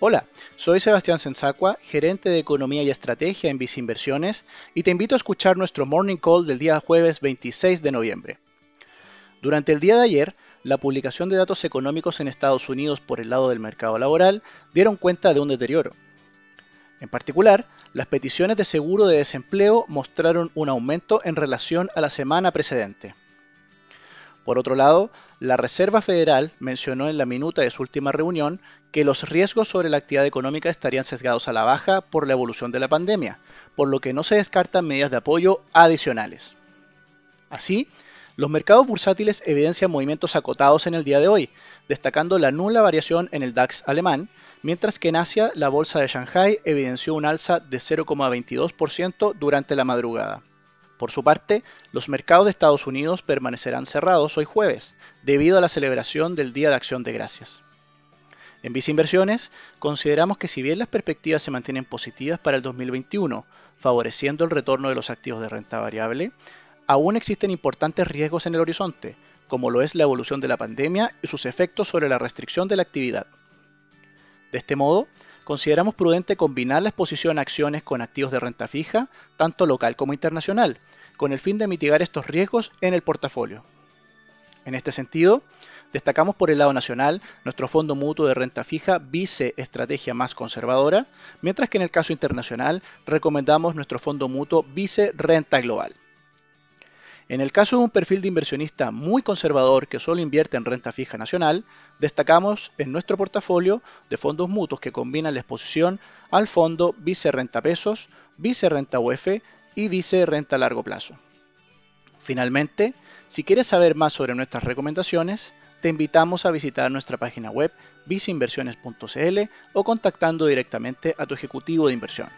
Hola, soy Sebastián Sensacua, gerente de Economía y Estrategia en Vice Inversiones, y te invito a escuchar nuestro Morning Call del día jueves 26 de noviembre. Durante el día de ayer, la publicación de datos económicos en Estados Unidos por el lado del mercado laboral dieron cuenta de un deterioro. En particular, las peticiones de seguro de desempleo mostraron un aumento en relación a la semana precedente. Por otro lado, la Reserva Federal mencionó en la minuta de su última reunión que los riesgos sobre la actividad económica estarían sesgados a la baja por la evolución de la pandemia, por lo que no se descartan medidas de apoyo adicionales. Así, los mercados bursátiles evidencian movimientos acotados en el día de hoy, destacando la nula variación en el DAX alemán, mientras que en Asia la bolsa de Shanghai evidenció un alza de 0,22% durante la madrugada. Por su parte, los mercados de Estados Unidos permanecerán cerrados hoy jueves, debido a la celebración del Día de Acción de Gracias. En Visa Inversiones, consideramos que si bien las perspectivas se mantienen positivas para el 2021, favoreciendo el retorno de los activos de renta variable, aún existen importantes riesgos en el horizonte, como lo es la evolución de la pandemia y sus efectos sobre la restricción de la actividad. De este modo, consideramos prudente combinar la exposición a acciones con activos de renta fija, tanto local como internacional, con el fin de mitigar estos riesgos en el portafolio. En este sentido, destacamos por el lado nacional nuestro fondo mutuo de renta fija Vice Estrategia Más Conservadora, mientras que en el caso internacional recomendamos nuestro fondo mutuo Vice Renta Global. En el caso de un perfil de inversionista muy conservador que solo invierte en renta fija nacional, destacamos en nuestro portafolio de fondos mutuos que combinan la exposición al fondo Vice Renta Pesos, Vice Renta UF y Vice Renta Largo Plazo. Finalmente, si quieres saber más sobre nuestras recomendaciones, te invitamos a visitar nuestra página web viceinversiones.cl o contactando directamente a tu ejecutivo de inversión.